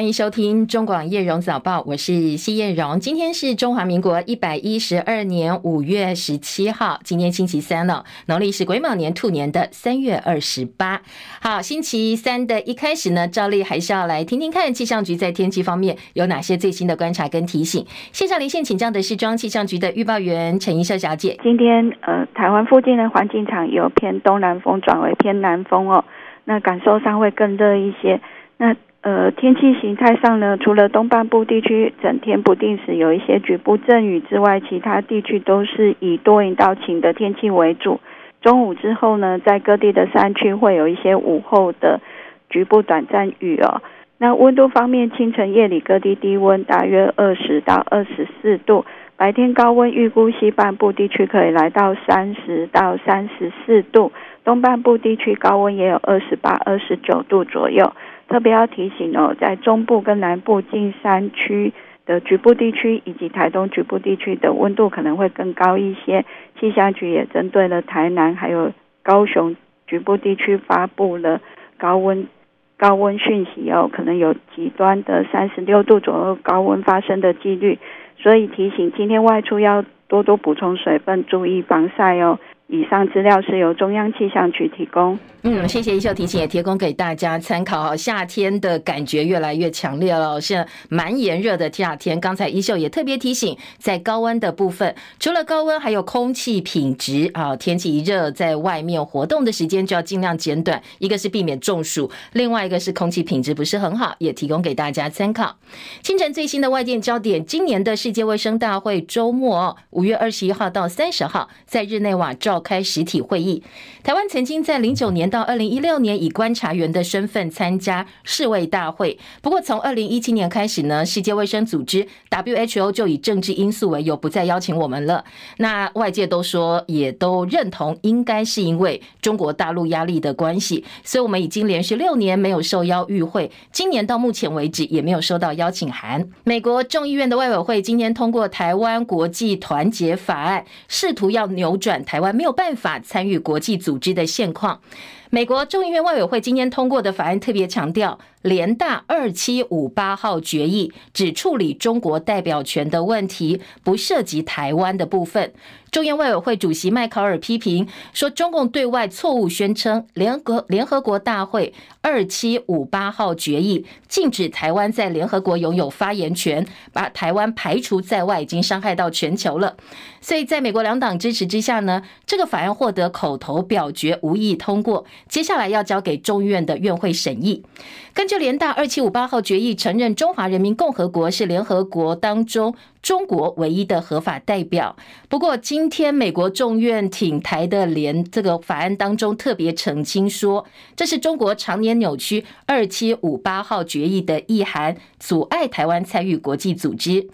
欢迎收听中广叶荣早报，我是谢叶荣。今天是中华民国一百一十二年五月十七号，今天星期三了，农历是癸卯年兔年的三月二十八。好，星期三的一开始呢，照例还是要来听听看气象局在天气方面有哪些最新的观察跟提醒。线上连线请教的是中央气象局的预报员陈怡秀小姐。今天呃，台湾附近的环境场由偏东南风转为偏南风哦，那感受上会更热一些。那呃，天气形态上呢，除了东半部地区整天不定时有一些局部阵雨之外，其他地区都是以多云到晴的天气为主。中午之后呢，在各地的山区会有一些午后的局部短暂雨哦。那温度方面，清晨夜里各地低温大约二十到二十四度，白天高温预估西半部地区可以来到三十到三十四度，东半部地区高温也有二十八、二十九度左右。特别要提醒哦，在中部跟南部近山区的局部地区，以及台东局部地区的温度可能会更高一些。气象局也针对了台南还有高雄局部地区发布了高温高温讯息哦，可能有极端的三十六度左右高温发生的几率，所以提醒今天外出要多多补充水分，注意防晒哦。以上资料是由中央气象局提供。嗯，谢谢一秀提醒，也提供给大家参考哈。夏天的感觉越来越强烈了，现在蛮炎热的夏天。刚才一秀也特别提醒，在高温的部分，除了高温，还有空气品质啊。天气一热，在外面活动的时间就要尽量减短。一个是避免中暑，另外一个是空气品质不是很好，也提供给大家参考。清晨最新的外电焦点，今年的世界卫生大会周末，五月二十一号到三十号，在日内瓦召开实体会议。台湾曾经在零九年到二零一六年以观察员的身份参加世卫大会，不过从二零一七年开始呢，世界卫生组织 WHO 就以政治因素为由不再邀请我们了。那外界都说，也都认同，应该是因为中国大陆压力的关系，所以我们已经连续六年没有受邀与会，今年到目前为止也没有收到邀请函。美国众议院的外委会今天通过台湾国际团结法案，试图要扭转台湾没有办法参与国际组织的现况。美国众议院外委会今天通过的法案特别强调，联大二七五八号决议只处理中国代表权的问题，不涉及台湾的部分。众院外委会主席麦考尔批评说，中共对外错误宣称联合联合国大会二七五八号决议禁止台湾在联合国拥有发言权，把台湾排除在外，已经伤害到全球了。所以，在美国两党支持之下呢，这个法案获得口头表决无异通过，接下来要交给众院的院会审议。根就联大二七五八号决议，承认中华人民共和国是联合国当中。中国唯一的合法代表。不过，今天美国众院挺台的联这个法案当中特别澄清说，这是中国常年扭曲二七五八号决议的意涵，阻碍台湾参与国际组织。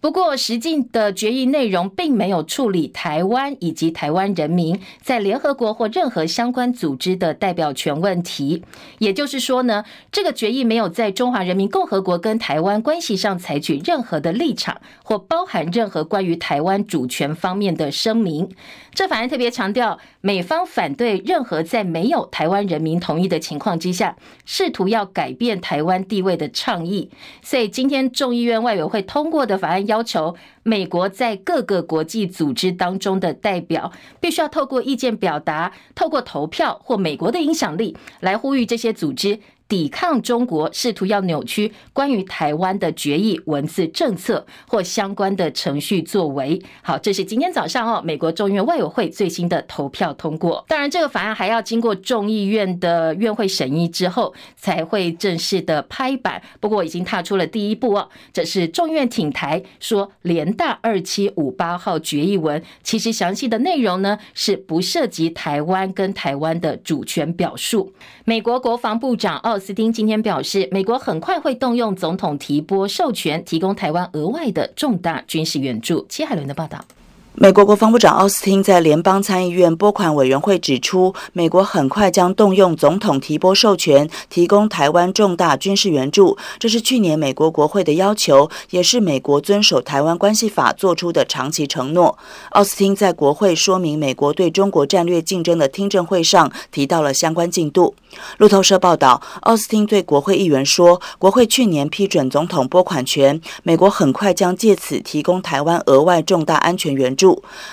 不过，实际的决议内容并没有处理台湾以及台湾人民在联合国或任何相关组织的代表权问题。也就是说呢，这个决议没有在中华人民共和国跟台湾关系上采取任何的立场，或包含任何关于台湾主权方面的声明。这法案特别强调，美方反对任何在没有台湾人民同意的情况之下，试图要改变台湾地位的倡议。所以，今天众议院外委会通过的法案。要求美国在各个国际组织当中的代表，必须要透过意见表达，透过投票或美国的影响力，来呼吁这些组织。抵抗中国试图要扭曲关于台湾的决议文字政策或相关的程序作为。好，这是今天早上哦，美国众议院外委会最新的投票通过。当然，这个法案还要经过众议院的院会审议之后才会正式的拍板。不过，已经踏出了第一步哦。这是众议院挺台说，联大二七五八号决议文其实详细的内容呢是不涉及台湾跟台湾的主权表述。美国国防部长奥斯汀今天表示，美国很快会动用总统提拨授权，提供台湾额外的重大军事援助。齐海伦的报道。美国国防部长奥斯汀在联邦参议院拨款委员会指出，美国很快将动用总统提拨授权，提供台湾重大军事援助。这是去年美国国会的要求，也是美国遵守台湾关系法做出的长期承诺。奥斯汀在国会说明美国对中国战略竞争的听证会上提到了相关进度。路透社报道，奥斯汀对国会议员说，国会去年批准总统拨款权，美国很快将借此提供台湾额外重大安全援助。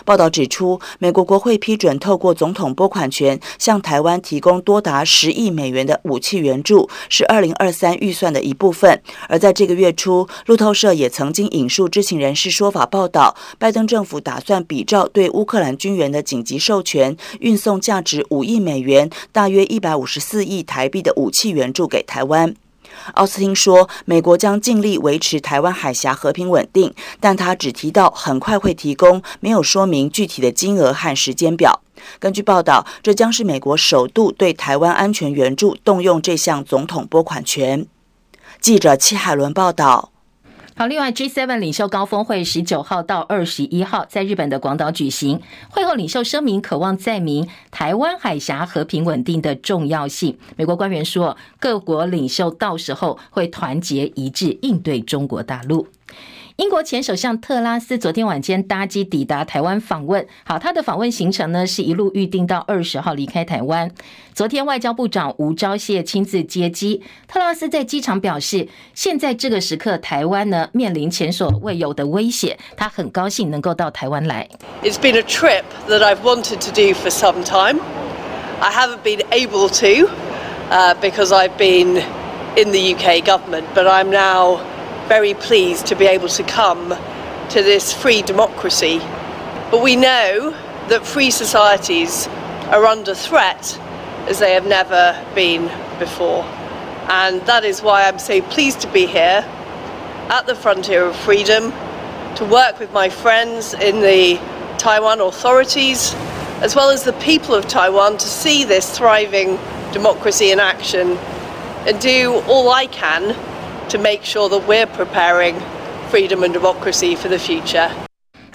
报道指出，美国国会批准透过总统拨款权向台湾提供多达十亿美元的武器援助，是二零二三预算的一部分。而在这个月初，路透社也曾经引述知情人士说法报道，拜登政府打算比照对乌克兰军援的紧急授权，运送价值五亿美元（大约一百五十四亿台币）的武器援助给台湾。奥斯汀说，美国将尽力维持台湾海峡和平稳定，但他只提到很快会提供，没有说明具体的金额和时间表。根据报道，这将是美国首度对台湾安全援助动用这项总统拨款权。记者戚海伦报道。好，另外 G7 领袖高峰会十九号到二十一号在日本的广岛举行。会后领袖声明，渴望载明台湾海峡和平稳定的重要性。美国官员说，各国领袖到时候会团结一致应对中国大陆。英国前首相特拉斯昨天晚间搭机抵达台湾访问。好，他的访问行程呢是一路预定到二十号离开台湾。昨天外交部长吴钊燮亲自接机。特拉斯在机场表示，现在这个时刻，台湾呢面临前所未有的威胁，他很高兴能够到台湾来。It's been a trip that I've wanted to do for some time. I haven't been able to, because I've been in the UK government, but I'm now. Very pleased to be able to come to this free democracy. But we know that free societies are under threat as they have never been before. And that is why I'm so pleased to be here at the frontier of freedom to work with my friends in the Taiwan authorities as well as the people of Taiwan to see this thriving democracy in action and do all I can to make sure that we're preparing freedom and democracy for the future.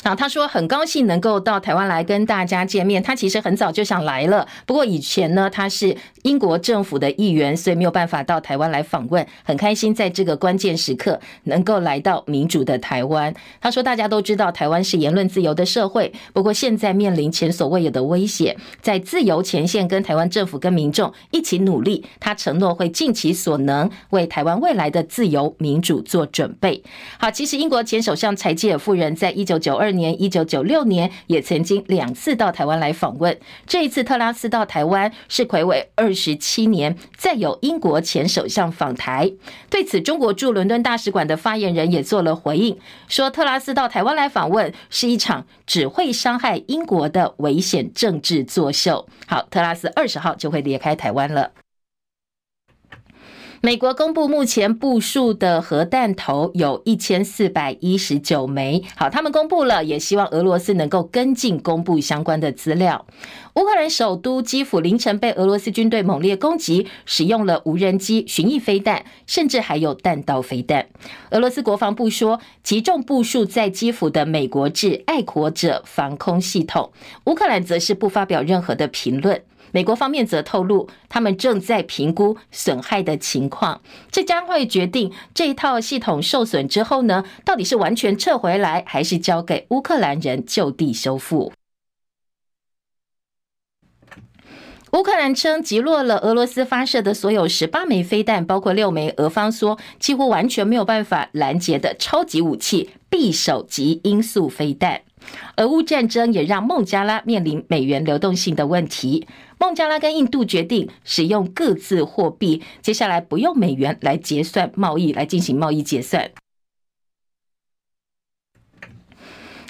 啊，他说很高兴能够到台湾来跟大家见面。他其实很早就想来了，不过以前呢，他是 英国政府的议员，所以没有办法到台湾来访问。很开心在这个关键时刻能够来到民主的台湾。他说，大家都知道台湾是言论自由的社会，不过现在面临前所未有的威胁，在自由前线跟台湾政府跟民众一起努力。他承诺会尽其所能为台湾未来的自由民主做准备。好，其实英国前首相柴契尔夫人在一九九二年、一九九六年也曾经两次到台湾来访问。这一次特拉斯到台湾是睽违二十七年，再有英国前首相访台。对此，中国驻伦敦大使馆的发言人也做了回应，说特拉斯到台湾来访问是一场只会伤害英国的危险政治作秀。好，特拉斯二十号就会离开台湾了。美国公布目前部署的核弹头有一千四百一十九枚。好，他们公布了，也希望俄罗斯能够跟进公布相关的资料。乌克兰首都基辅凌晨被俄罗斯军队猛烈攻击，使用了无人机、巡弋飞弹，甚至还有弹道飞弹。俄罗斯国防部说，集中部署在基辅的美国制爱国者防空系统。乌克兰则是不发表任何的评论。美国方面则透露，他们正在评估损害的情况，这将会决定这一套系统受损之后呢，到底是完全撤回来，还是交给乌克兰人就地修复。乌克兰称击落了俄罗斯发射的所有十八枚飞弹，包括六枚俄方说几乎完全没有办法拦截的超级武器匕首级音速飞弹。俄乌战争也让孟加拉面临美元流动性的问题。孟加拉跟印度决定使用各自货币，接下来不用美元来结算贸易，来进行贸易结算。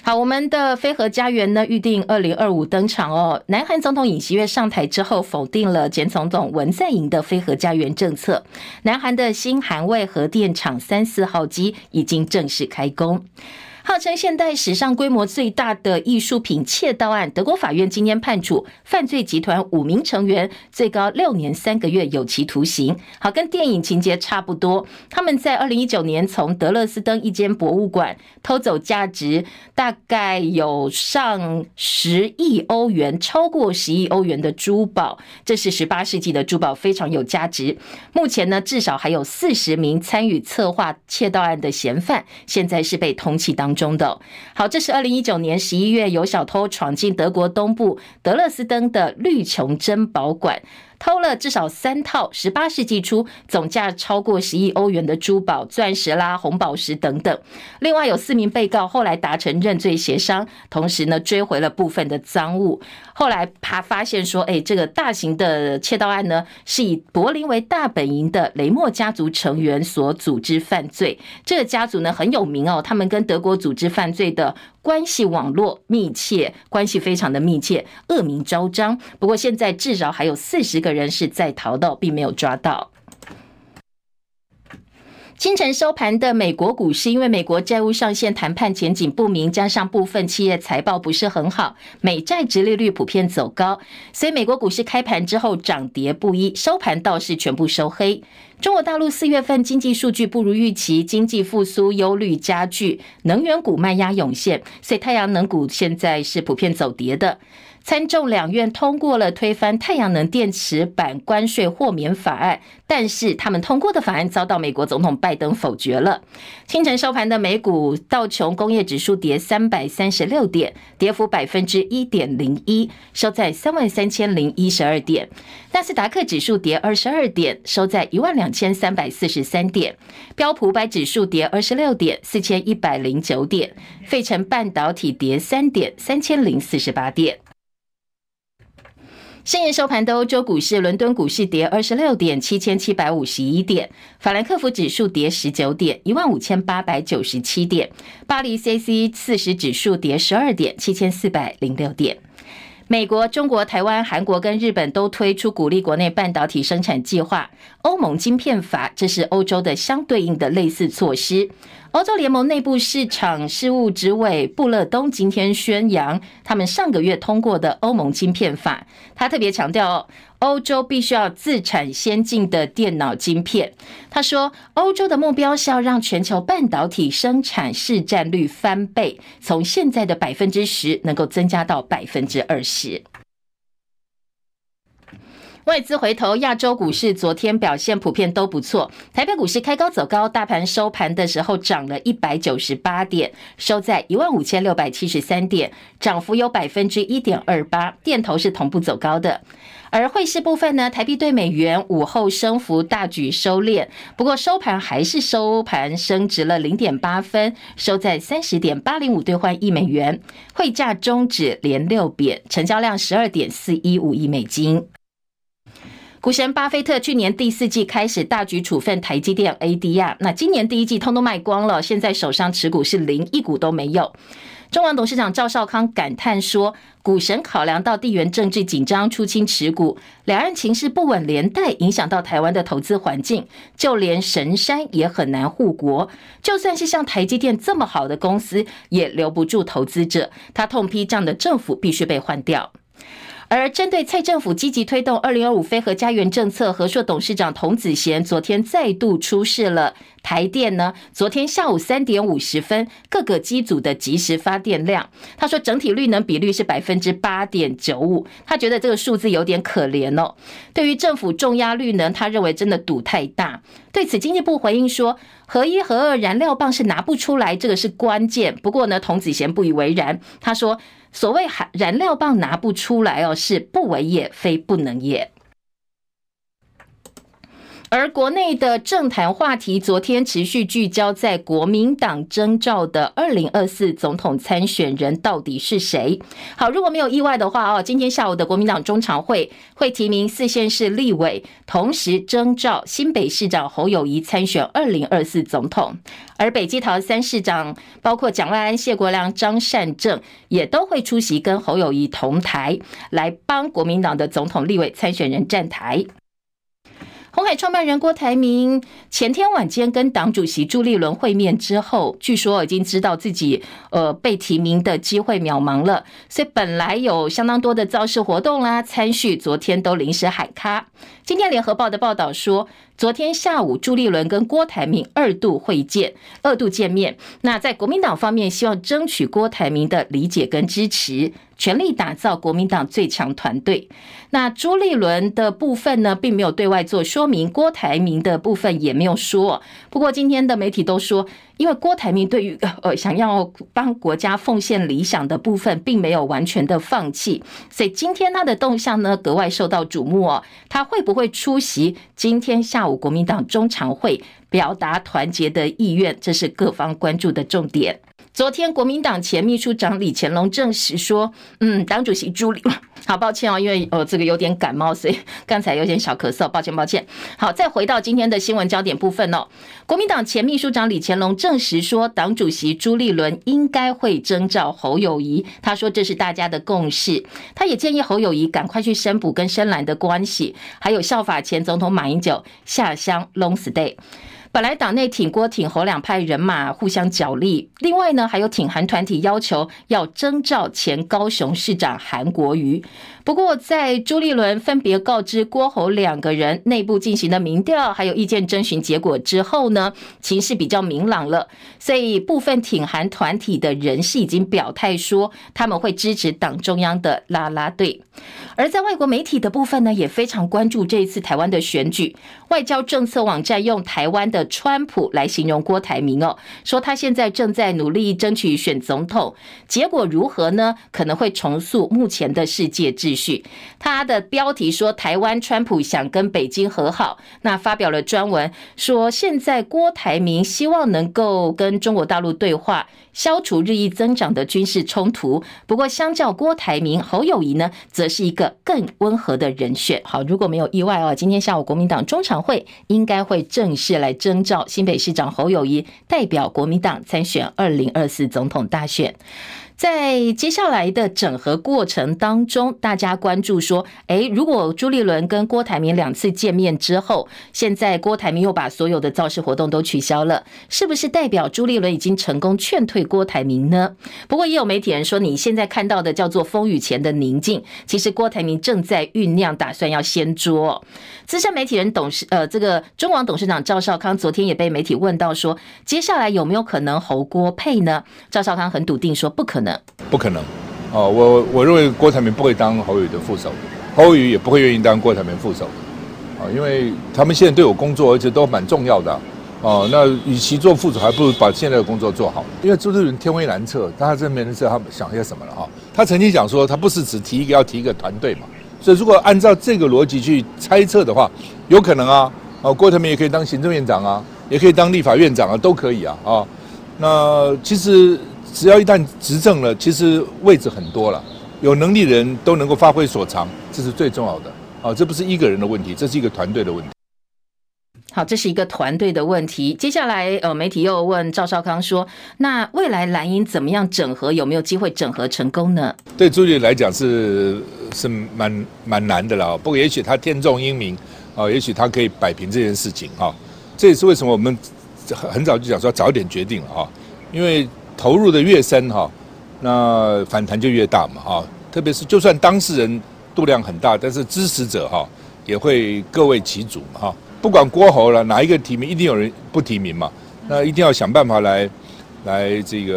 好，我们的非核家园呢，预定二零二五登场哦。南韩总统尹锡悦上台之后，否定了前总统文在寅的非核家园政策。南韩的新韩卫核电厂三四号机已经正式开工。号称现代史上规模最大的艺术品窃盗案，德国法院今天判处犯罪集团五名成员最高六年三个月有期徒刑。好，跟电影情节差不多。他们在二零一九年从德勒斯登一间博物馆偷走价值大概有上十亿欧元，超过十亿欧元的珠宝。这是十八世纪的珠宝，非常有价值。目前呢，至少还有四十名参与策划窃盗案的嫌犯，现在是被通缉当中的。好，这是二零一九年十一月有小偷闯进德国东部德勒斯登的绿琼珍宝馆。偷了至少三套十八世纪初总价超过十亿欧元的珠宝、钻石啦、红宝石等等。另外有四名被告后来达成认罪协商，同时呢追回了部分的赃物。后来他发现说，哎，这个大型的窃盗案呢是以柏林为大本营的雷默家族成员所组织犯罪。这个家族呢很有名哦，他们跟德国组织犯罪的关系网络密切，关系非常的密切，恶名昭彰。不过现在至少还有四十个人是在逃的，并没有抓到。清晨收盘的美国股市，因为美国债务上限谈判前景不明，加上部分企业财报不是很好，美债殖利率普遍走高，所以美国股市开盘之后涨跌不一，收盘倒是全部收黑。中国大陆四月份经济数据不如预期，经济复苏忧虑加剧，能源股卖压涌现，所以太阳能股现在是普遍走跌的。参众两院通过了推翻太阳能电池板关税豁免法案，但是他们通过的法案遭到美国总统拜登否决了。清晨收盘的美股道琼工业指数跌三百三十六点，跌幅百分之一点零一，收在三万三千零一十二点。纳斯达克指数跌二十二点，收在一万两千三百四十三点。标普百指数跌二十六点，四千一百零九点。费城半导体跌三点，三千零四十八点。深夜收盘的欧洲股市，伦敦股市跌二十六点，七千七百五十一点；法兰克福指数跌十九点，一万五千八百九十七点；巴黎 CAC 四十指数跌十二点，七千四百零六点。美国、中国、台湾、韩国跟日本都推出鼓励国内半导体生产计划。欧盟晶片法，这是欧洲的相对应的类似措施。欧洲联盟内部市场事务执委布勒东今天宣扬，他们上个月通过的欧盟晶片法。他特别强调，欧洲必须要自产先进的电脑晶片。他说，欧洲的目标是要让全球半导体生产市占率翻倍，从现在的百分之十能够增加到百分之二十。外资回头，亚洲股市昨天表现普遍都不错。台北股市开高走高，大盘收盘的时候涨了一百九十八点，收在一万五千六百七十三点，涨幅有百分之一点二八。电头是同步走高的。而汇市部分呢，台币对美元午后升幅大举收敛，不过收盘还是收盘升值了零点八分，收在三十点八零五兑换一美元。汇价终止连六贬，成交量十二点四一五亿美金。股神巴菲特去年第四季开始大举处分台积电 ADR，那今年第一季通通卖光了，现在手上持股是零，一股都没有。中王董事长赵少康感叹说：“股神考量到地缘政治紧张出清持股，两岸情势不稳连带影响到台湾的投资环境，就连神山也很难护国。就算是像台积电这么好的公司，也留不住投资者。他痛批这样的政府必须被换掉。”而针对蔡政府积极推动二零二五非核家园政策，和硕董事长童子贤昨天再度出示了台电呢。昨天下午三点五十分，各个机组的即时发电量，他说整体绿能比率是百分之八点九五，他觉得这个数字有点可怜哦。对于政府重压绿能，他认为真的赌太大。对此，经济部回应说，核一、核二燃料棒是拿不出来，这个是关键。不过呢，童子贤不以为然，他说。所谓燃燃料棒拿不出来哦，是不为也，非不能也。而国内的政坛话题，昨天持续聚焦在国民党征召的二零二四总统参选人到底是谁？好，如果没有意外的话哦，今天下午的国民党中常会会提名四县市立委，同时征召新北市长侯友谊参选二零二四总统。而北基桃三市长，包括蒋万安、谢国梁、张善政，也都会出席跟侯友谊同台，来帮国民党的总统立委参选人站台。鸿海创办人郭台铭前天晚间跟党主席朱立伦会面之后，据说已经知道自己呃被提名的机会渺茫了，所以本来有相当多的造势活动啦、参叙，昨天都临时喊卡。今天联合报的报道说，昨天下午朱立伦跟郭台铭二度会见，二度见面。那在国民党方面，希望争取郭台铭的理解跟支持。全力打造国民党最强团队。那朱立伦的部分呢，并没有对外做说明；郭台铭的部分也没有说。不过今天的媒体都说，因为郭台铭对于呃想要帮国家奉献理想的部分，并没有完全的放弃，所以今天他的动向呢，格外受到瞩目哦。他会不会出席今天下午国民党中常会，表达团结的意愿？这是各方关注的重点。昨天，国民党前秘书长李乾龙证实说：“嗯，党主席朱立，好抱歉哦，因为呃这个有点感冒，所以刚才有点小咳嗽，抱歉抱歉。好，再回到今天的新闻焦点部分哦。国民党前秘书长李乾龙证实说，党主席朱立伦应该会征召侯友宜，他说这是大家的共识。他也建议侯友宜赶快去申补跟深蓝的关系，还有效法前总统马英九下乡 long stay。”本来党内挺郭挺侯两派人马互相角力，另外呢还有挺韩团体要求要征召前高雄市长韩国瑜。不过在朱立伦分别告知郭侯两个人内部进行的民调还有意见征询结果之后呢，情势比较明朗了，所以部分挺韩团体的人士已经表态说他们会支持党中央的啦啦队。而在外国媒体的部分呢，也非常关注这一次台湾的选举。外交政策网站用台湾的川普来形容郭台铭哦，说他现在正在努力争取选总统，结果如何呢？可能会重塑目前的世界秩序。他的标题说台湾川普想跟北京和好，那发表了专文说现在郭台铭希望能够跟中国大陆对话。消除日益增长的军事冲突。不过，相较郭台铭、侯友谊呢，则是一个更温和的人选。好，如果没有意外哦，今天下午国民党中常会应该会正式来征召新北市长侯友宜，代表国民党参选二零二四总统大选。在接下来的整合过程当中，大家关注说，诶，如果朱立伦跟郭台铭两次见面之后，现在郭台铭又把所有的造势活动都取消了，是不是代表朱立伦已经成功劝退郭台铭呢？不过也有媒体人说，你现在看到的叫做风雨前的宁静，其实郭台铭正在酝酿，打算要掀桌。资深媒体人董事，呃，这个中广董事长赵少康昨天也被媒体问到说，接下来有没有可能侯郭配呢？赵少康很笃定说不可能。不可能，哦，我我认为郭台铭不会当侯友宜的副手，侯友宜也不会愿意当郭台铭副手，啊，因为他们现在都有工作，而且都蛮重要的，哦，那与其做副手，还不如把现在的工作做好。因为朱立伦天威难测，大家真没人知道他想些什么了哈。他曾经讲说，他不是只提一个，要提一个团队嘛，所以如果按照这个逻辑去猜测的话，有可能啊，哦，郭台铭也可以当行政院长啊，也可以当立法院长啊，都可以啊，啊，那其实。只要一旦执政了，其实位置很多了，有能力的人都能够发挥所长，这是最重要的。啊，这不是一个人的问题，这是一个团队的问题。好，这是一个团队的问题。接下来，呃，媒体又问赵少康说：“那未来蓝营怎么样整合？有没有机会整合成功呢？”对朱立来讲是是蛮蛮难的了。不过，也许他天纵英明啊，也许他可以摆平这件事情啊。这也是为什么我们很早就讲说早一点决定了啊，因为。投入的越深哈，那反弹就越大嘛哈。特别是就算当事人度量很大，但是支持者哈也会各为其主嘛哈。不管郭侯了哪一个提名，一定有人不提名嘛。那一定要想办法来来这个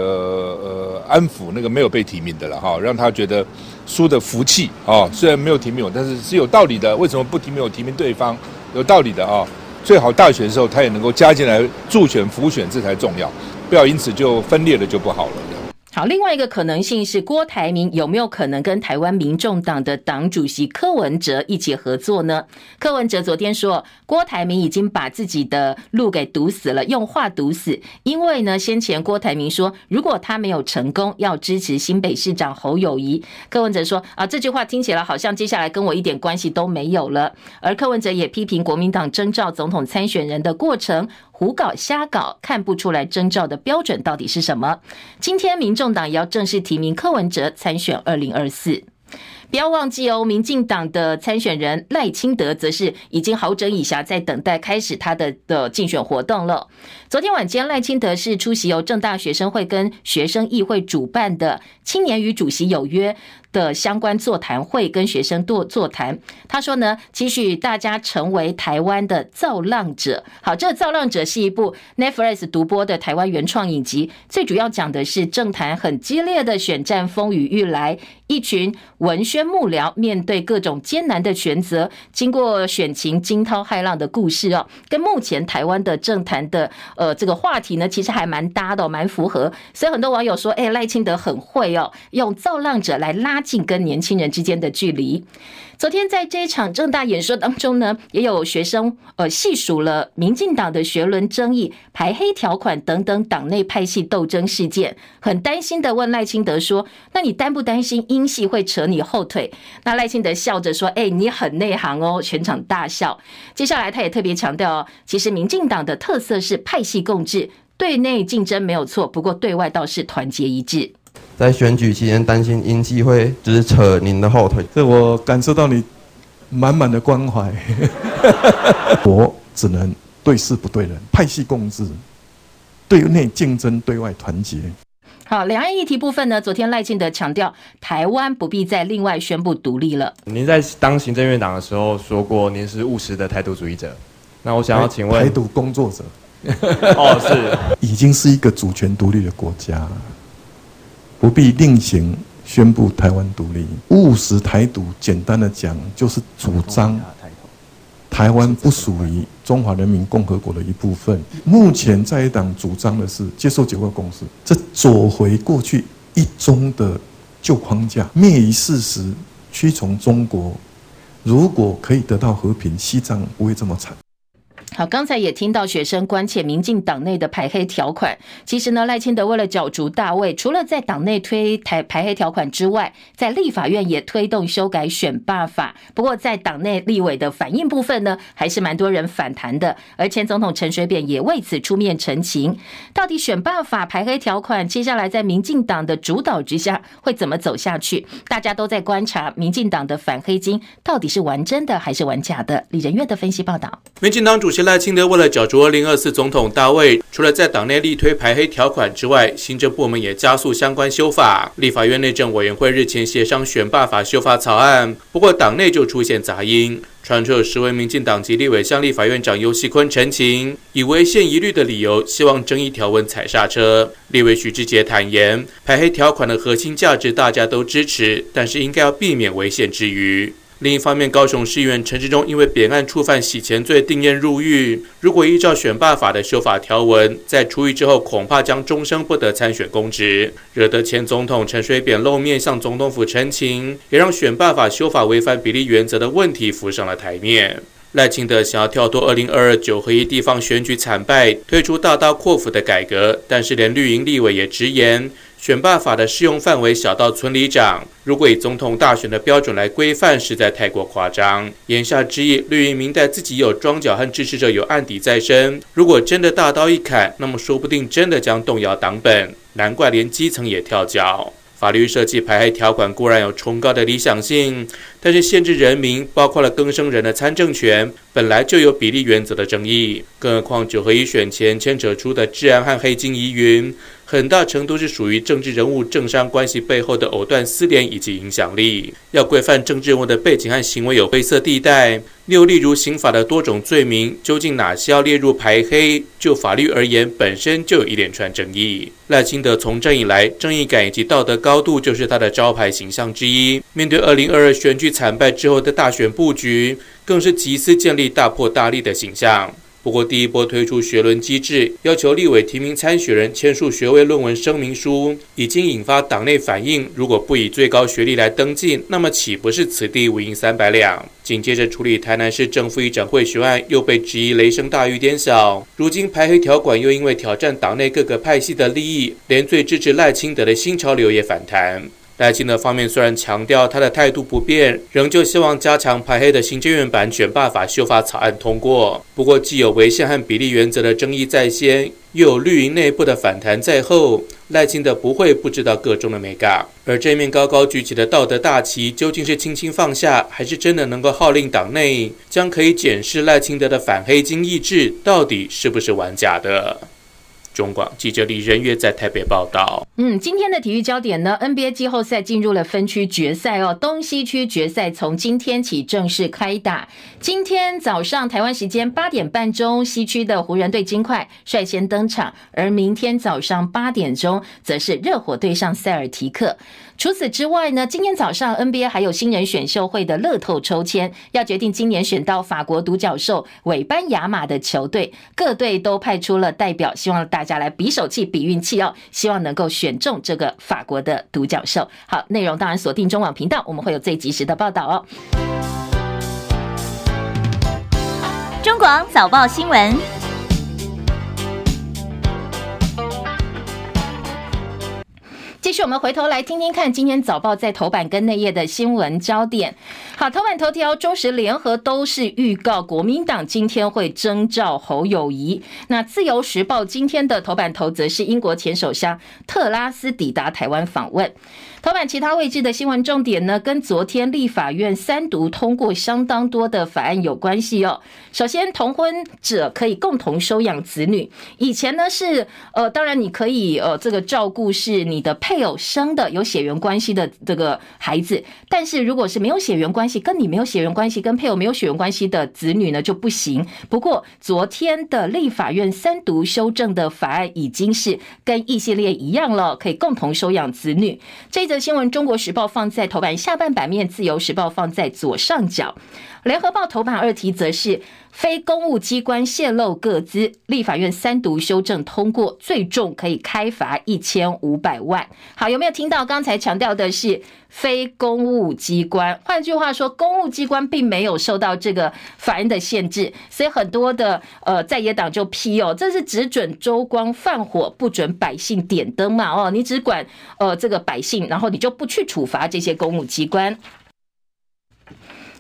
呃安抚那个没有被提名的了哈，让他觉得输的服气啊。虽然没有提名我，但是是有道理的。为什么不提名我？提名对方有道理的啊。最好大选的时候他也能够加进来助选辅选，这才重要。不要因此就分裂了就不好了。好，另外一个可能性是郭台铭有没有可能跟台湾民众党的党主席柯文哲一起合作呢？柯文哲昨天说，郭台铭已经把自己的路给堵死了，用话堵死。因为呢，先前郭台铭说，如果他没有成功，要支持新北市长侯友谊。柯文哲说啊，这句话听起来好像接下来跟我一点关系都没有了。而柯文哲也批评国民党征召总统参选人的过程。胡搞瞎搞，看不出来征兆的标准到底是什么？今天民众党也要正式提名柯文哲参选二零二四。不要忘记哦，民进党的参选人赖清德则是已经好整以暇，在等待开始他的的竞选活动了。昨天晚间，赖清德是出席由政大学生会跟学生议会主办的“青年与主席有约”的相关座谈会，跟学生座座谈。他说呢，期许大家成为台湾的造浪者。好，这个《造浪者》是一部 Netflix 独播的台湾原创影集，最主要讲的是政坛很激烈的选战风雨欲来，一群文宣幕僚面对各种艰难的选择，经过选情惊涛骇浪的故事哦，跟目前台湾的政坛的呃这个话题呢，其实还蛮搭的，蛮符合。所以很多网友说，哎，赖清德很会哦，用造浪者来拉。近跟年轻人之间的距离。昨天在这一场政大演说当中呢，也有学生呃细数了民进党的学伦争议、排黑条款等等党内派系斗争事件，很担心的问赖清德说：“那你担不担心英系会扯你后腿？”那赖清德笑着说：“哎，你很内行哦。”全场大笑。接下来他也特别强调，其实民进党的特色是派系共治，对内竞争没有错，不过对外倒是团结一致。在选举期间担心英系会只是扯您的后腿，这我感受到你满满的关怀。我只能对事不对人，派系共治，对内竞争，对外团结。好，两岸议题部分呢？昨天赖清德强调，台湾不必再另外宣布独立了。您在当行政院长的时候说过，您是务实的台独主义者。那我想要请问，台独工作者？哦，是，已经是一个主权独立的国家。不必另行宣布台湾独立，务实台独，简单的讲就是主张台湾不属于中华人民共和国的一部分。目前在野党主张的是接受九二共识，这走回过去一中的旧框架，灭于事实，屈从中国。如果可以得到和平，西藏不会这么惨。好，刚才也听到学生关切民进党内的排黑条款。其实呢，赖清德为了角逐大位，除了在党内推台排黑条款之外，在立法院也推动修改选罢法。不过，在党内立委的反应部分呢，还是蛮多人反弹的。而前总统陈水扁也为此出面澄清，到底选罢法排黑条款接下来在民进党的主导之下会怎么走下去？大家都在观察民进党的反黑金到底是玩真的还是玩假的？李仁月的分析报道，民进党主席。赖清德为了角逐二零二四总统大位，除了在党内力推排黑条款之外，行政部门也加速相关修法。立法院内政委员会日前协商选罢法修法草案，不过党内就出现杂音，传出有十位民进党籍立委向立法院长游锡堃陈情，以违宪疑虑的理由，希望争议条文踩刹车。立委许志杰坦言，排黑条款的核心价值大家都支持，但是应该要避免违宪之余。另一方面，高雄市议员陈志忠因为扁案触犯洗钱罪定谳入狱。如果依照选罢法的修法条文，在出狱之后恐怕将终生不得参选公职，惹得前总统陈水扁露面向总统府陈情，也让选罢法修法违反比例原则的问题浮上了台面。赖清德想要跳脱二零二二九合一地方选举惨败，推出大刀阔斧的改革，但是连绿营立委也直言。选罢法的适用范围小到村里长，如果以总统大选的标准来规范，实在太过夸张。言下之意，绿营明代自己有桩脚和支持者有案底在身，如果真的大刀一砍，那么说不定真的将动摇党本。难怪连基层也跳脚。法律设计排黑条款固然有崇高的理想性，但是限制人民，包括了更生人的参政权，本来就有比例原则的争议。更何况九合一选前牵扯出的治安和黑金疑云。很大程度是属于政治人物政商关系背后的藕断丝连以及影响力。要规范政治人物的背景和行为有灰色地带。又例如刑法的多种罪名，究竟哪些要列入排黑？就法律而言，本身就有一连串争议。赖清德从政以来，正义感以及道德高度就是他的招牌形象之一。面对二零二二选举惨败之后的大选布局，更是急思建立大破大立的形象。不过，第一波推出学伦机制，要求立委提名参选人签署学位论文声明书，已经引发党内反应。如果不以最高学历来登记，那么岂不是此地无银三百两？紧接着处理台南市正副议长贿选案，又被质疑雷声大雨点小。如今排黑条款又因为挑战党内各个派系的利益，连最支持赖清德的新潮流也反弹。赖清德方面虽然强调他的态度不变，仍旧希望加强排黑的行政院版选罢法修法草案通过。不过，既有违宪和比例原则的争议在先，又有绿营内部的反弹在后，赖清德不会不知道个中的美感。而这面高高举起的道德大旗，究竟是轻轻放下，还是真的能够号令党内，将可以检视赖清德的反黑金意志到底是不是玩假的。中广记者李仁月在台北报道。嗯，今天的体育焦点呢？NBA 季后赛进入了分区决赛哦，东西区决赛从今天起正式开打。今天早上台湾时间八点半钟，西区的湖人队金块率先登场，而明天早上八点钟，则是热火对上塞尔提克。除此之外呢，今天早上 NBA 还有新人选秀会的乐透抽签，要决定今年选到法国独角兽韦班亚马的球队，各队都派出了代表，希望大家来比手气、比运气哦，希望能够选中这个法国的独角兽。好，内容当然锁定中网频道，我们会有最及时的报道哦。中广早报新闻。继续，我们回头来听听看今天早报在头版跟内页的新闻焦点。好，头版头条、中时联合都是预告国民党今天会征召侯友谊。那自由时报今天的头版头则是英国前首相特拉斯抵达台湾访问。头版其他位置的新闻重点呢，跟昨天立法院三读通过相当多的法案有关系哦。首先，同婚者可以共同收养子女。以前呢是呃，当然你可以呃，这个照顾是你的配偶生的有血缘关系的这个孩子，但是如果是没有血缘关系，跟你没有血缘关系，跟配偶没有血缘关系的子女呢就不行。不过昨天的立法院三读修正的法案已经是跟异性恋一样了，可以共同收养子女。这新闻，《中国时报》放在头版下半版面，《自由时报》放在左上角，《联合报》头版二题则是非公务机关泄露个资，立法院三读修正通过，最重可以开罚一千五百万。好，有没有听到刚才强调的是非公务机关？换句话说，公务机关并没有受到这个法案的限制，所以很多的呃在野党就批哦，这是只准州官放火，不准百姓点灯嘛？哦，你只管呃这个百姓，然后你就不去处罚这些公务机关。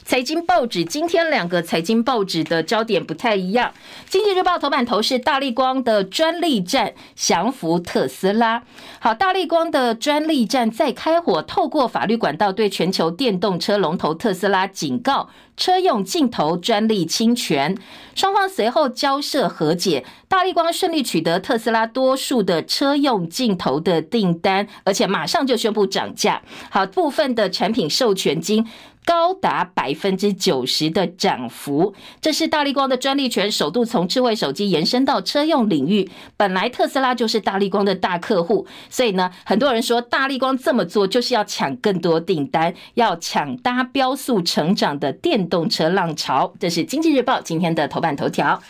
财经报纸今天两个财经报纸的焦点不太一样。经济日报头版头是大立光的专利战降服特斯拉。好，大立光的专利战再开火，透过法律管道对全球电动车龙头特斯拉警告车用镜头专利侵权。双方随后交涉和解，大立光顺利取得特斯拉多数的车用镜头的订单，而且马上就宣布涨价。好，部分的产品授权金。高达百分之九十的涨幅，这是大力光的专利权首度从智慧手机延伸到车用领域。本来特斯拉就是大力光的大客户，所以呢，很多人说大力光这么做就是要抢更多订单，要抢搭标速成长的电动车浪潮。这是经济日报今天的头版头条。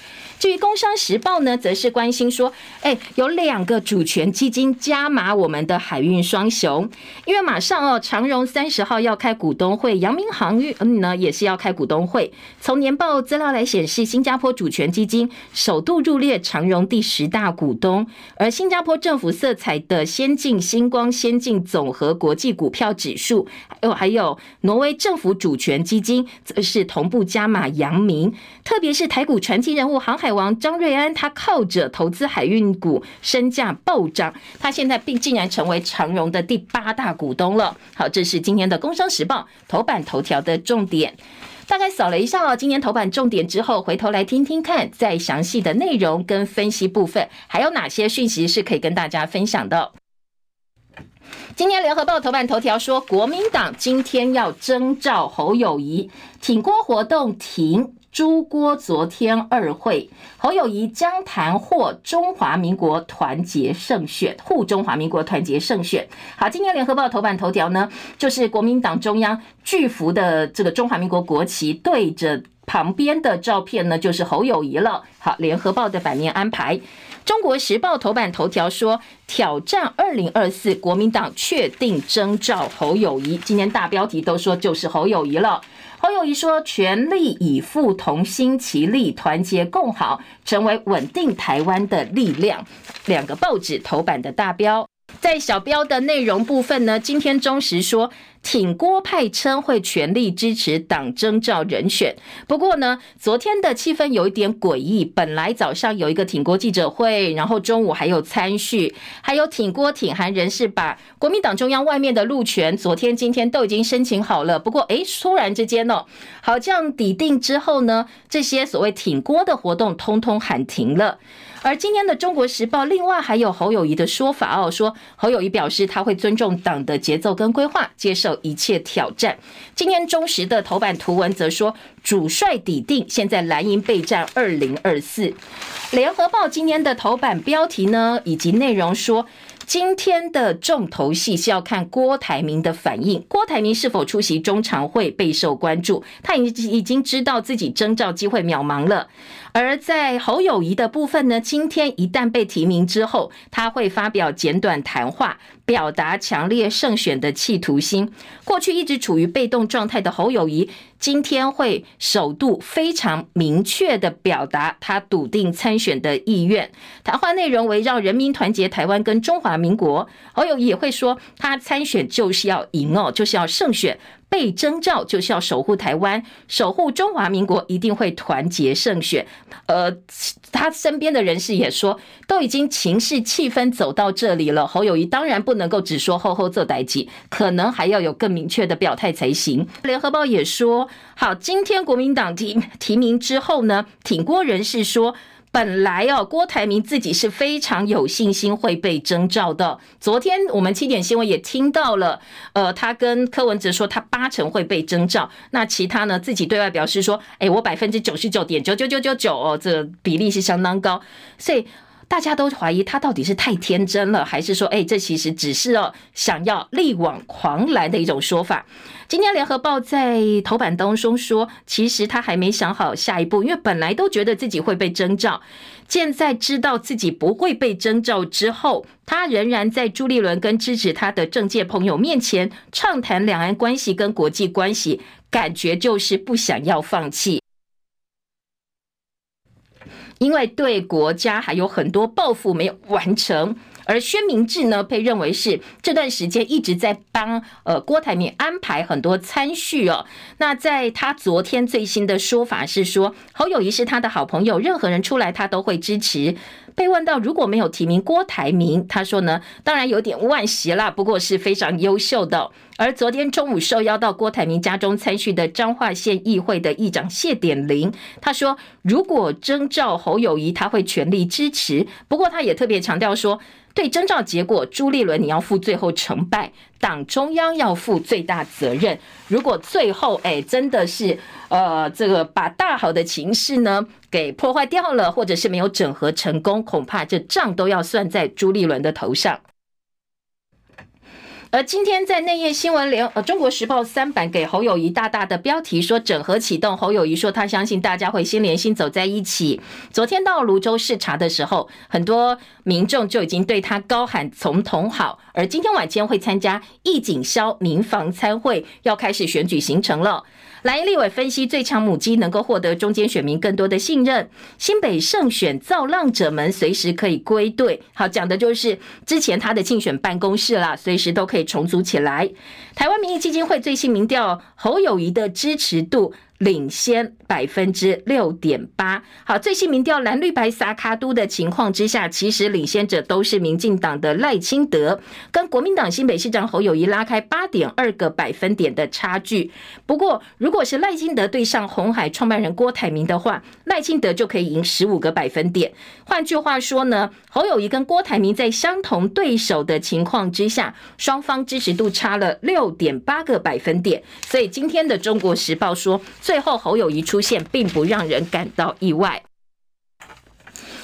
至于《工商时报》呢，则是关心说，哎，有两个主权基金加码我们的海运双雄，因为马上哦，长荣三十号要开股东会，阳明航运嗯呢也是要开股东会。从年报资料来显示，新加坡主权基金首度入列长荣第十大股东，而新加坡政府色彩的先进星光先进总和国际股票指数，还有还有挪威政府主权基金则是同步加码阳明，特别是台股传奇人物航海王张瑞安，他靠着投资海运股，身价暴涨。他现在并竟然成为长荣的第八大股东了。好，这是今天的《工商时报》头版头条的重点。大概扫了一下哦，今年头版重点之后，回头来听听看，在详细的内容跟分析部分，还有哪些讯息是可以跟大家分享的。今天《联合报》头版头条说，国民党今天要征召侯友谊，挺郭活动停。朱郭昨天二会，侯友宜将谈获中华民国团结胜选，护中华民国团结胜选。好，今天联合报头版头条呢，就是国民党中央巨幅的这个中华民国国旗对着旁边的照片呢，就是侯友宜了。好，联合报的版面安排，中国时报头版头条说，挑战二零二四，国民党确定征召侯友宜。今天大标题都说就是侯友宜了。侯友谊说：“全力以赴，同心齐力，团结共好，成为稳定台湾的力量。”两个报纸头版的大标。在小标的内容部分呢，今天中时说。挺郭派称会全力支持党征召人选，不过呢，昨天的气氛有一点诡异。本来早上有一个挺郭记者会，然后中午还有参叙，还有挺郭挺韩人士把国民党中央外面的路权，昨天今天都已经申请好了。不过哎，突然之间哦，好像抵定之后呢，这些所谓挺郭的活动通通喊停了。而今天的《中国时报》另外还有侯友谊的说法哦，说侯友谊表示他会尊重党的节奏跟规划，接受一切挑战。今天中时的头版图文则说主帅底定，现在蓝营备战二零二四。联合报今天的头版标题呢，以及内容说。今天的重头戏是要看郭台铭的反应。郭台铭是否出席中常会备受关注，他已经已经知道自己征召机会渺茫了。而在侯友谊的部分呢，今天一旦被提名之后，他会发表简短谈话，表达强烈胜选的企图心。过去一直处于被动状态的侯友谊，今天会首度非常明确的表达他笃定参选的意愿。谈话内容围绕人民团结台湾跟中华民国。侯友谊也会说，他参选就是要赢哦，就是要胜选。被征召就是要守护台湾，守护中华民国，一定会团结胜选。呃，他身边的人士也说，都已经情势气氛走到这里了。侯友宜当然不能够只说厚厚做代志，可能还要有更明确的表态才行。联合报也说，好，今天国民党提提名之后呢，挺郭人士说。本来哦，郭台铭自己是非常有信心会被征召的。昨天我们七点新闻也听到了，呃，他跟柯文哲说他八成会被征召。那其他呢，自己对外表示说，哎，我百分之九十九点九九九九九哦，这比例是相当高。所以大家都怀疑他到底是太天真了，还是说，哎，这其实只是哦想要力挽狂澜的一种说法。今天联合报在头版当中说，其实他还没想好下一步，因为本来都觉得自己会被征召，现在知道自己不会被征召之后，他仍然在朱立伦跟支持他的政界朋友面前畅谈两岸关系跟国际关系，感觉就是不想要放弃，因为对国家还有很多抱负没有完成。而薛明智呢，被认为是这段时间一直在帮呃郭台铭安排很多参叙哦。那在他昨天最新的说法是说，侯友谊是他的好朋友，任何人出来他都会支持。被问到如果没有提名郭台铭，他说呢，当然有点惋惜啦，不过是非常优秀的。而昨天中午受邀到郭台铭家中参叙的彰化县议会的议长谢典林，他说如果征召侯友宜，他会全力支持。不过他也特别强调说。对征召结果，朱立伦你要负最后成败，党中央要负最大责任。如果最后哎真的是呃这个把大好的情势呢给破坏掉了，或者是没有整合成功，恐怕这账都要算在朱立伦的头上。而今天在内页新闻联呃《中国时报》三版给侯友谊大大的标题说整合启动，侯友谊说他相信大家会心连心走在一起。昨天到泸州视察的时候，很多民众就已经对他高喊总统好。而今天晚间会参加义警消民防参会，要开始选举行程了。蓝营立委分析最强母鸡能够获得中间选民更多的信任，新北胜选造浪者们随时可以归队。好，讲的就是之前他的竞选办公室啦，随时都可以重组起来。台湾民意基金会最新民调，侯友谊的支持度。领先百分之六点八。好，最新民调蓝绿白撒卡都的情况之下，其实领先者都是民进党的赖清德，跟国民党新北市长侯友谊拉开八点二个百分点的差距。不过，如果是赖清德对上红海创办人郭台铭的话，赖清德就可以赢十五个百分点。换句话说呢，侯友谊跟郭台铭在相同对手的情况之下，双方支持度差了六六点八个百分点。所以今天的《中国时报》说。最后，侯友谊出现，并不让人感到意外。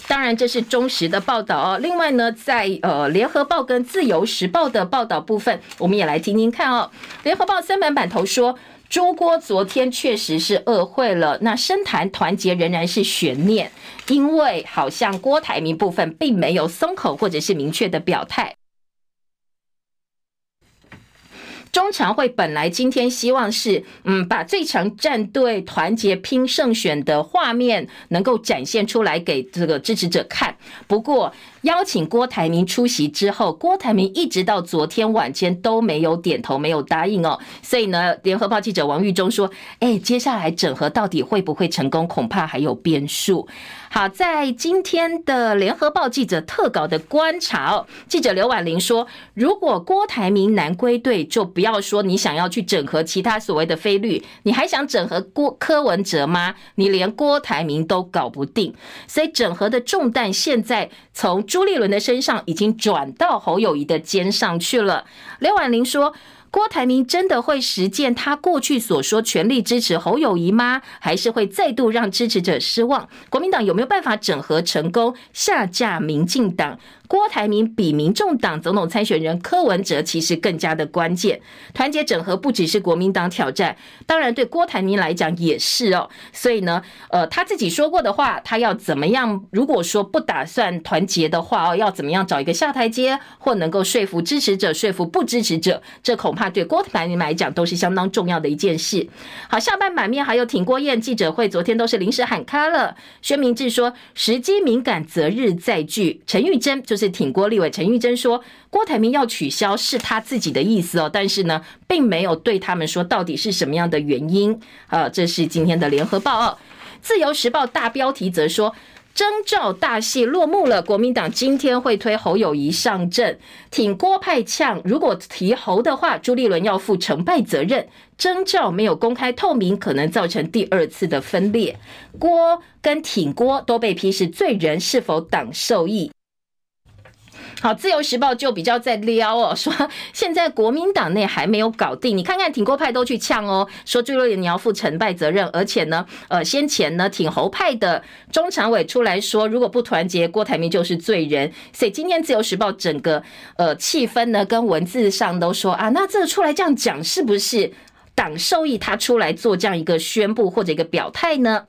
当然，这是中时的报道哦。另外呢，在呃联合报跟自由时报的报道部分，我们也来听听看哦。联合报三版版头说，朱郭昨天确实是恶会了。那深谈团结仍然是悬念，因为好像郭台铭部分并没有松口或者是明确的表态。中常会本来今天希望是，嗯，把最强战队团结拼胜选的画面能够展现出来给这个支持者看。不过邀请郭台铭出席之后，郭台铭一直到昨天晚间都没有点头，没有答应哦。所以呢，联合报记者王玉忠说：“哎，接下来整合到底会不会成功，恐怕还有变数。”好，在今天的联合报记者特稿的观察哦，记者刘婉玲说，如果郭台铭南归队，就不要要说你想要去整合其他所谓的非绿，你还想整合郭柯文哲吗？你连郭台铭都搞不定，所以整合的重担现在从朱立伦的身上已经转到侯友谊的肩上去了。刘婉玲说。郭台铭真的会实践他过去所说全力支持侯友谊吗？还是会再度让支持者失望？国民党有没有办法整合成功，下架民进党？郭台铭比民众党总统参选人柯文哲其实更加的关键，团结整合不只是国民党挑战，当然对郭台铭来讲也是哦。所以呢，呃，他自己说过的话，他要怎么样？如果说不打算团结的话哦，要怎么样找一个下台阶，或能够说服支持者、说服不支持者，这恐怕对郭台铭来讲都是相当重要的一件事。好，下半版面还有挺郭燕记者会，昨天都是临时喊卡了。薛明志说，时机敏感，择日再聚。陈玉珍就是。是挺郭立委陈玉珍说，郭台铭要取消是他自己的意思哦，但是呢，并没有对他们说到底是什么样的原因。呃，这是今天的联合报哦，自由时报大标题则说，征召大戏落幕了，国民党今天会推侯友宜上阵，挺郭派呛，如果提侯的话，朱立伦要负成败责任。征召没有公开透明，可能造成第二次的分裂。郭跟挺郭都被批是罪人，是否党受益？好，自由时报就比较在撩哦，说现在国民党内还没有搞定，你看看挺郭派都去呛哦，说朱立伦你要负成败责任，而且呢，呃，先前呢挺侯派的中常委出来说，如果不团结，郭台铭就是罪人，所以今天自由时报整个呃气氛呢跟文字上都说啊，那这出来这样讲是不是党受益？他出来做这样一个宣布或者一个表态呢？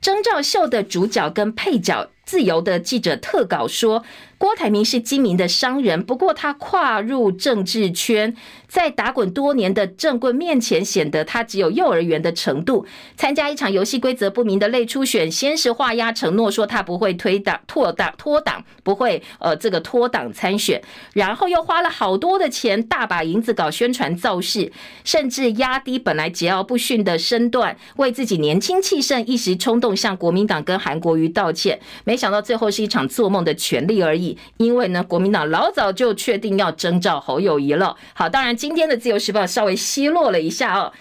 征兆秀的主角跟配角，自由的记者特稿说。郭台铭是精明的商人，不过他跨入政治圈，在打滚多年的政棍面前，显得他只有幼儿园的程度。参加一场游戏规则不明的类初选，先是画押承诺说他不会推党、脱党、脱党，不会呃这个脱党参选，然后又花了好多的钱，大把银子搞宣传造势，甚至压低本来桀骜不驯的身段，为自己年轻气盛、一时冲动向国民党跟韩国瑜道歉。没想到最后是一场做梦的权利而已。因为呢，国民党老早就确定要征召侯友宜了。好，当然今天的自由时报稍微奚落了一下哦。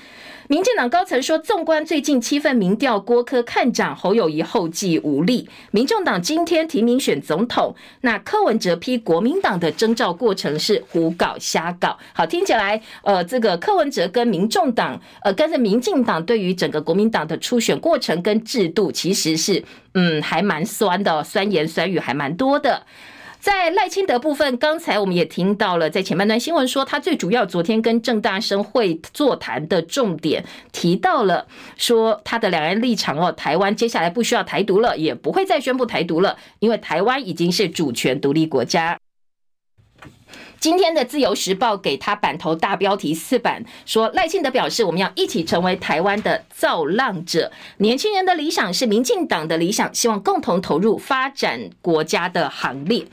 民进党高层说，纵观最近七份民调，郭科看涨，侯友宜后继无力。民众党今天提名选总统，那柯文哲批国民党的征召过程是胡搞瞎搞。好，听起来，呃，这个柯文哲跟民众党，呃，跟着民进党对于整个国民党的初选过程跟制度，其实是，嗯，还蛮酸的，酸言酸语还蛮多的。在赖清德部分，刚才我们也听到了，在前半段新闻说，他最主要昨天跟郑大生会座谈的重点提到了，说他的两岸立场哦，台湾接下来不需要台独了，也不会再宣布台独了，因为台湾已经是主权独立国家。今天的自由时报给他版头大标题四版说，赖清德表示，我们要一起成为台湾的造浪者。年轻人的理想是民进党的理想，希望共同投入发展国家的行列。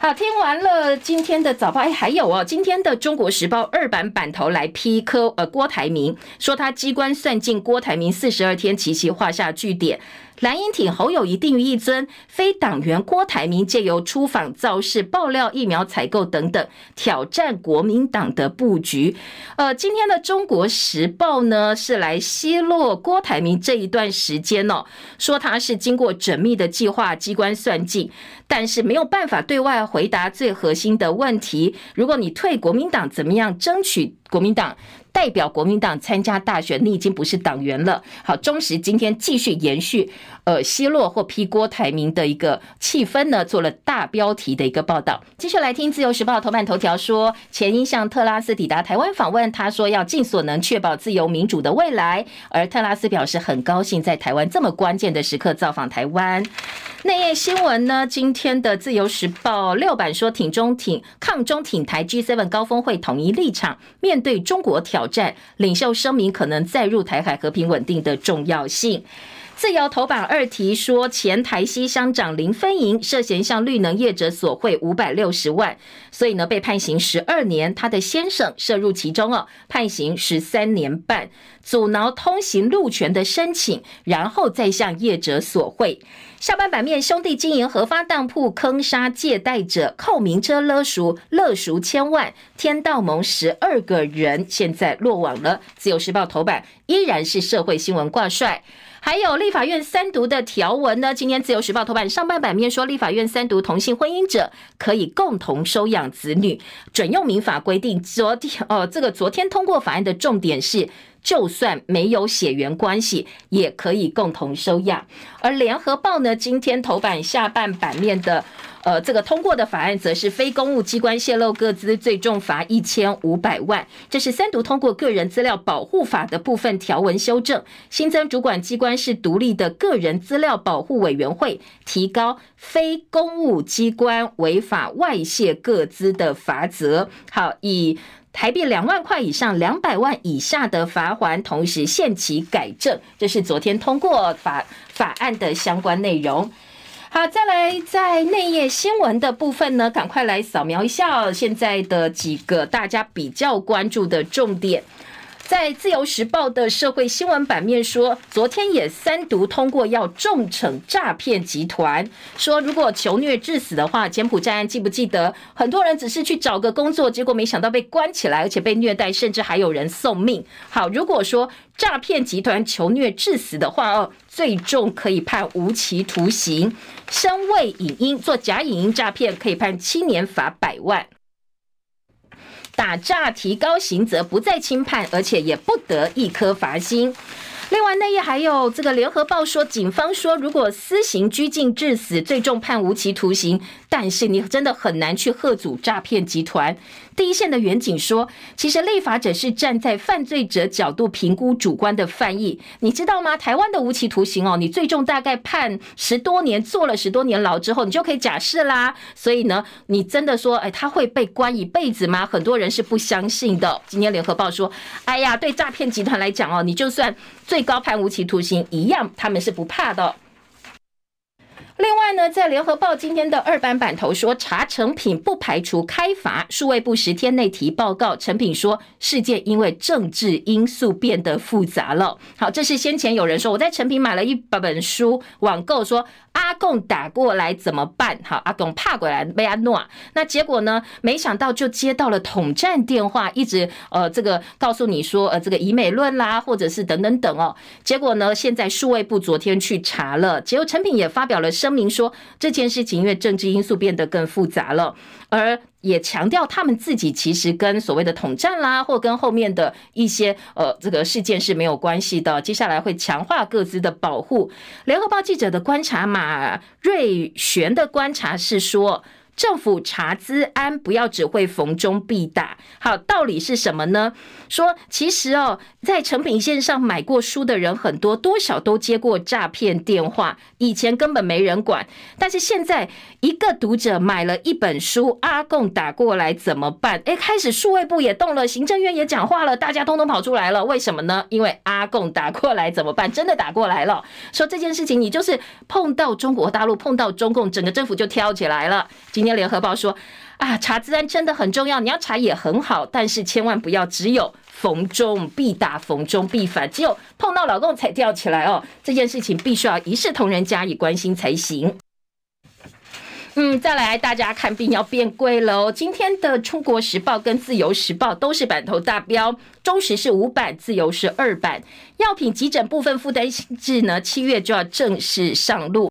好，听完了今天的早报，哎，还有哦，今天的中国时报二版版头来批柯呃郭台铭，说他机关算尽郭台铭四十二天齐齐画下句点。蓝营挺侯友宜定于一尊，非党员郭台铭借由出访造势、爆料疫苗采购等等，挑战国民党的布局。呃，今天的《中国时报》呢是来奚落郭台铭这一段时间哦，说他是经过缜密的计划、机关算尽，但是没有办法对外回答最核心的问题。如果你退国民党，怎么样争取国民党？代表国民党参加大选，你已经不是党员了。好，中时今天继续延续，呃，奚落或批郭台铭的一个气氛呢，做了大标题的一个报道。继续来听自由时报头版头条说，前英相特拉斯抵达台湾访问，他说要尽所能确保自由民主的未来，而特拉斯表示很高兴在台湾这么关键的时刻造访台湾。内页新闻呢，今天的自由时报六版说，挺中挺抗中挺台 G7 高峰会统一立场，面对中国挑战，领袖声明可能再入台海和平稳定的重要性。自由头版二题说，前台西乡长林芬营涉嫌向绿能业者索贿五百六十万，所以呢被判刑十二年，他的先生涉入其中哦，判刑十三年半，阻挠通行路权的申请，然后再向业者索贿。下半版面，兄弟经营合发当铺坑杀借贷者，扣名车勒赎勒赎千万，天道盟十二个人现在落网了。自由时报头版依然是社会新闻挂帅。还有立法院三读的条文呢？今天自由时报头版上半版面说，立法院三读同性婚姻者可以共同收养子女，准用民法规定。昨天哦，这个昨天通过法案的重点是，就算没有血缘关系，也可以共同收养。而联合报呢，今天头版下半版面的。呃，这个通过的法案则是非公务机关泄露个资最重罚一千五百万。这是三读通过个人资料保护法的部分条文修正，新增主管机关是独立的个人资料保护委员会，提高非公务机关违法外泄个资的罚则。好，以台币两万块以上两百万以下的罚锾，同时限期改正。这是昨天通过法法案的相关内容。好，再来在内页新闻的部分呢，赶快来扫描一下现在的几个大家比较关注的重点。在自由时报的社会新闻版面说，昨天也三读通过要重惩诈骗集团，说如果求虐致死的话，柬埔寨案记不记得？很多人只是去找个工作，结果没想到被关起来，而且被虐待，甚至还有人送命。好，如果说诈骗集团求虐致死的话，哦，最重可以判无期徒刑；身为影音做假影音诈骗，可以判七年罚百万。打诈提高刑责，不再轻判，而且也不得一颗罚金。另外，内页还有这个联合报说，警方说，如果私刑拘禁致死，最重判无期徒刑。但是你真的很难去贺阻诈骗集团。第一线的员警说，其实立法者是站在犯罪者角度评估主观的犯意。你知道吗？台湾的无期徒刑哦，你最重大概判十多年，坐了十多年牢之后，你就可以假释啦。所以呢，你真的说，哎，他会被关一辈子吗？很多人是不相信的。今天联合报说，哎呀，对诈骗集团来讲哦，你就算最高判无期徒刑一样，他们是不怕的。另外呢，在联合报今天的二版版头说，查成品不排除开罚，数位部十天内提报告。成品说，事件因为政治因素变得复杂了。好，这是先前有人说我在成品买了一本本书，网购说。阿贡打过来怎么办？好，阿贡怕过来被阿诺，那结果呢？没想到就接到了统战电话，一直呃这个告诉你说呃这个以美论啦，或者是等等等哦。结果呢，现在数位部昨天去查了，结果陈品也发表了声明说，这件事情因为政治因素变得更复杂了，而。也强调他们自己其实跟所谓的统战啦，或跟后面的一些呃这个事件是没有关系的。接下来会强化各自的保护。联合报记者的观察，马瑞璇的观察是说。政府查资安，不要只会逢中必打。好，道理是什么呢？说其实哦，在成品线上买过书的人很多，多少都接过诈骗电话。以前根本没人管，但是现在一个读者买了一本书，阿共打过来怎么办？诶，开始数位部也动了，行政院也讲话了，大家通通跑出来了。为什么呢？因为阿共打过来怎么办？真的打过来了。说这件事情，你就是碰到中国大陆，碰到中共，整个政府就挑起来了。今天。联合报说啊，查资安真的很重要，你要查也很好，但是千万不要只有逢中必打，逢中必反，只有碰到老公才吊起来哦。这件事情必须要一视同仁，加以关心才行。嗯，再来，大家看病要变贵了哦。今天的《中国时报》跟《自由时报》都是版头大标，中时是五版，自由是二版。药品急诊部分负担制呢，七月就要正式上路。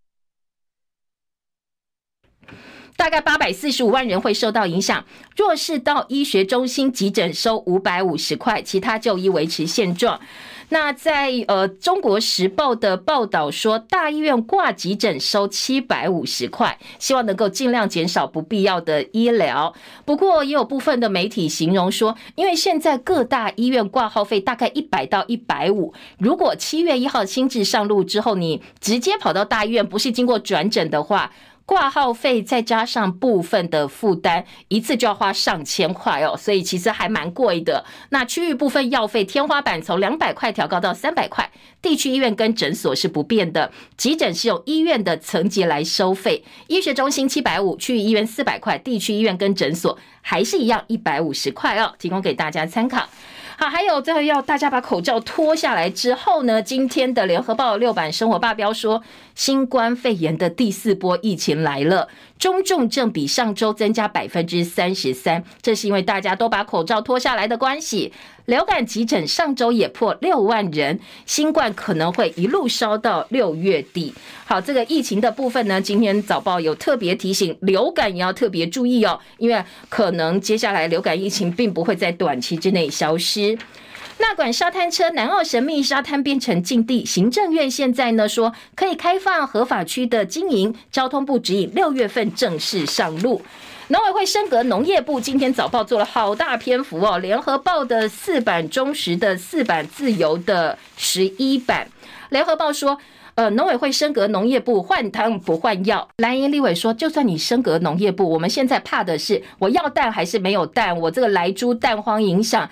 大概八百四十五万人会受到影响。若是到医学中心急诊收五百五十块，其他就医维持现状。那在呃《中国时报》的报道说，大医院挂急诊收七百五十块，希望能够尽量减少不必要的医疗。不过，也有部分的媒体形容说，因为现在各大医院挂号费大概一百到一百五，如果七月一号新制上路之后，你直接跑到大医院，不是经过转诊的话。挂号费再加上部分的负担，一次就要花上千块哦，所以其实还蛮贵的。那区域部分药费天花板从两百块调高到三百块，地区医院跟诊所是不变的，急诊是用医院的层级来收费，医学中心七百五，区域医院四百块，地区医院跟诊所还是一样一百五十块哦，提供给大家参考。好，还有最后要大家把口罩脱下来之后呢，今天的联合报六版生活霸标说，新冠肺炎的第四波疫情来了。中重症比上周增加百分之三十三，这是因为大家都把口罩脱下来的关系。流感急诊上周也破六万人，新冠可能会一路烧到六月底。好，这个疫情的部分呢，今天早报有特别提醒，流感也要特别注意哦，因为可能接下来流感疫情并不会在短期之内消失。那管沙滩车，南澳神秘沙滩变成禁地，行政院现在呢说可以开放合法区的经营，交通部指引六月份正式上路。农委会升格农业部，今天早报做了好大篇幅哦，联合报的四版、中时的四版、自由的十一版。联合报说，呃，农委会升格农业部，换汤不换药。蓝营立委说，就算你升格农业部，我们现在怕的是我要蛋还是没有蛋，我这个莱猪蛋荒影响。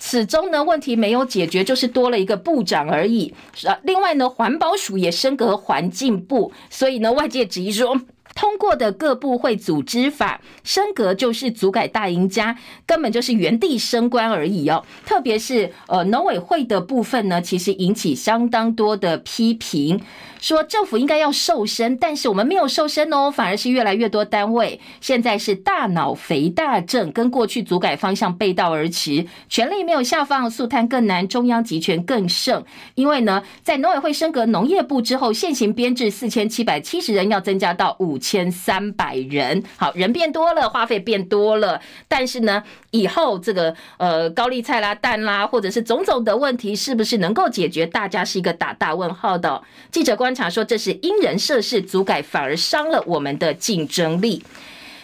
始终呢，问题没有解决，就是多了一个部长而已。啊，另外呢，环保署也升格环境部，所以呢，外界质疑说，通过的各部会组织法升格就是组改大赢家，根本就是原地升官而已哦。特别是呃，农委会的部分呢，其实引起相当多的批评。说政府应该要瘦身，但是我们没有瘦身哦，反而是越来越多单位现在是大脑肥大症，跟过去组改方向背道而驰，权力没有下放，肃贪更难，中央集权更盛。因为呢，在农委会升格农业部之后，现行编制四千七百七十人要增加到五千三百人，好，人变多了，花费变多了，但是呢，以后这个呃高丽菜啦、蛋啦，或者是种种的问题，是不是能够解决？大家是一个打大问号的。记者关观察说，这是因人设事，组改反而伤了我们的竞争力。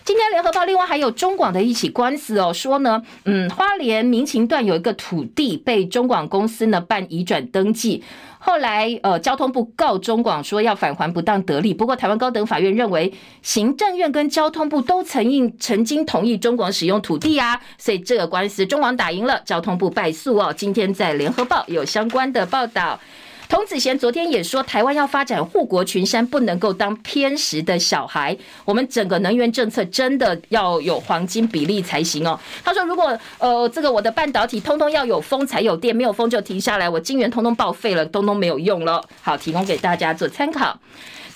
今天联合报另外还有中广的一起官司哦，说呢，嗯，花莲民勤段有一个土地被中广公司呢办移转登记，后来呃交通部告中广说要返还不当得利，不过台湾高等法院认为行政院跟交通部都曾应曾经同意中广使用土地啊，所以这个官司中广打赢了，交通部败诉哦。今天在联合报有相关的报道。童子贤昨天也说，台湾要发展护国群山，不能够当偏食的小孩。我们整个能源政策真的要有黄金比例才行哦。他说，如果呃这个我的半导体通通要有风才有电，没有风就停下来，我晶圆通通报废了，通通没有用了。好，提供给大家做参考。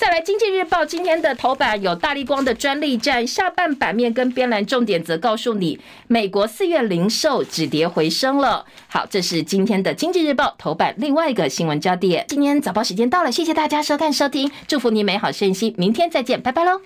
再来，《经济日报》今天的头版有大力光的专利战，下半版面跟边栏重点则告诉你，美国四月零售止跌回升了。好，这是今天的《经济日报》头版另外一个新闻焦点。今天早报时间到了，谢谢大家收看收听，祝福你美好身心，明天再见，拜拜喽。